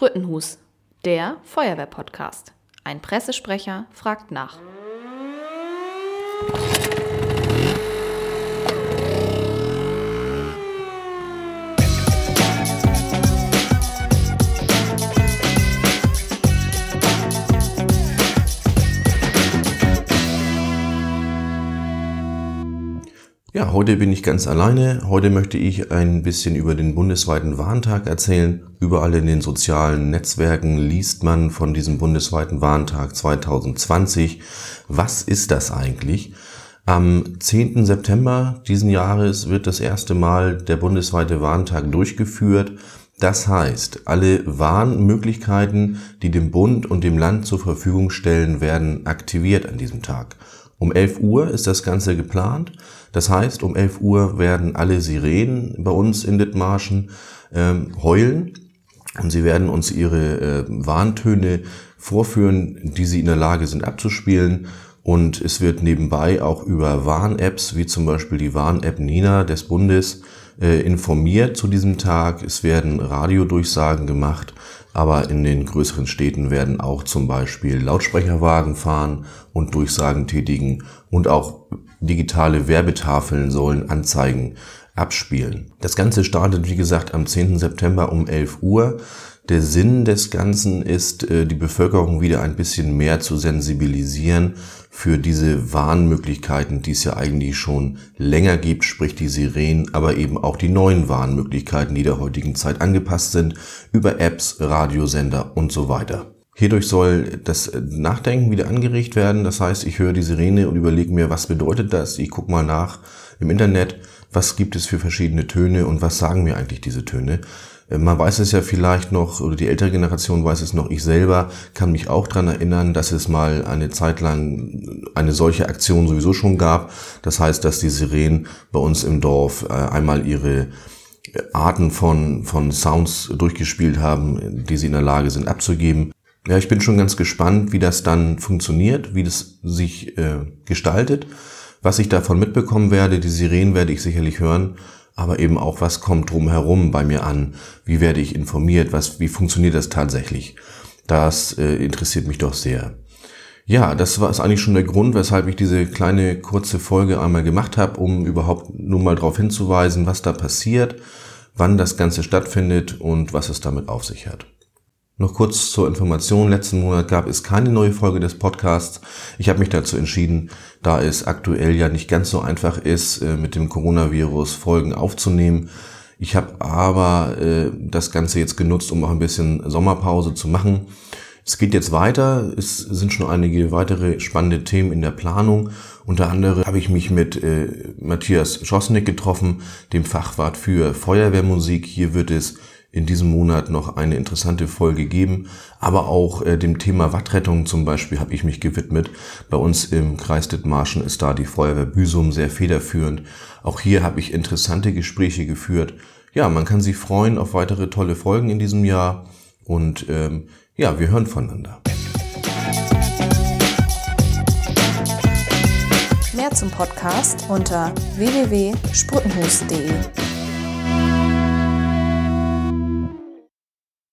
Sprüttenhus, der Feuerwehr-Podcast. Ein Pressesprecher fragt nach. Ja, heute bin ich ganz alleine. Heute möchte ich ein bisschen über den bundesweiten Warntag erzählen. Überall in den sozialen Netzwerken liest man von diesem bundesweiten Warntag 2020. Was ist das eigentlich? Am 10. September diesen Jahres wird das erste Mal der bundesweite Warntag durchgeführt. Das heißt, alle Warnmöglichkeiten, die dem Bund und dem Land zur Verfügung stellen, werden aktiviert an diesem Tag. Um 11 Uhr ist das Ganze geplant. Das heißt, um 11 Uhr werden alle Sirenen bei uns in Dithmarschen ähm, heulen und sie werden uns ihre äh, Warntöne vorführen, die sie in der Lage sind abzuspielen. Und es wird nebenbei auch über Warn-Apps, wie zum Beispiel die Warn-App Nina des Bundes, äh, informiert zu diesem Tag. Es werden Radiodurchsagen gemacht, aber in den größeren Städten werden auch zum Beispiel Lautsprecherwagen fahren und Durchsagen tätigen und auch digitale Werbetafeln sollen Anzeigen abspielen. Das Ganze startet, wie gesagt, am 10. September um 11 Uhr. Der Sinn des Ganzen ist, äh, die Bevölkerung wieder ein bisschen mehr zu sensibilisieren für diese Warnmöglichkeiten, die es ja eigentlich schon länger gibt, sprich die Sirenen, aber eben auch die neuen Warnmöglichkeiten, die der heutigen Zeit angepasst sind, über Apps, Radiosender und so weiter. Hierdurch soll das Nachdenken wieder angeregt werden. Das heißt, ich höre die Sirene und überlege mir, was bedeutet das? Ich gucke mal nach im Internet, was gibt es für verschiedene Töne und was sagen mir eigentlich diese Töne. Äh, man weiß es ja vielleicht noch, oder die ältere Generation weiß es noch, ich selber kann mich auch dran erinnern, dass es mal eine Zeit lang eine solche Aktion sowieso schon gab. Das heißt, dass die Sirenen bei uns im Dorf äh, einmal ihre Arten von, von Sounds durchgespielt haben, die sie in der Lage sind abzugeben. Ja, ich bin schon ganz gespannt, wie das dann funktioniert, wie das sich äh, gestaltet. Was ich davon mitbekommen werde, die Sirenen werde ich sicherlich hören aber eben auch, was kommt drumherum bei mir an? Wie werde ich informiert? Was, wie funktioniert das tatsächlich? Das äh, interessiert mich doch sehr. Ja, das war ist eigentlich schon der Grund, weshalb ich diese kleine kurze Folge einmal gemacht habe, um überhaupt nur mal darauf hinzuweisen, was da passiert, wann das Ganze stattfindet und was es damit auf sich hat. Noch kurz zur Information. Letzten Monat gab es keine neue Folge des Podcasts. Ich habe mich dazu entschieden, da es aktuell ja nicht ganz so einfach ist, äh, mit dem Coronavirus Folgen aufzunehmen. Ich habe aber äh, das Ganze jetzt genutzt, um auch ein bisschen Sommerpause zu machen. Es geht jetzt weiter. Es sind schon einige weitere spannende Themen in der Planung. Unter anderem habe ich mich mit äh, Matthias Schossnick getroffen, dem Fachwart für Feuerwehrmusik. Hier wird es in diesem Monat noch eine interessante Folge geben. Aber auch äh, dem Thema Wattrettung zum Beispiel habe ich mich gewidmet. Bei uns im Kreis Dithmarschen ist da die Feuerwehr Büsum sehr federführend. Auch hier habe ich interessante Gespräche geführt. Ja, man kann sich freuen auf weitere tolle Folgen in diesem Jahr. Und ähm, ja, wir hören voneinander. Mehr zum Podcast unter www.sputtenhus.de.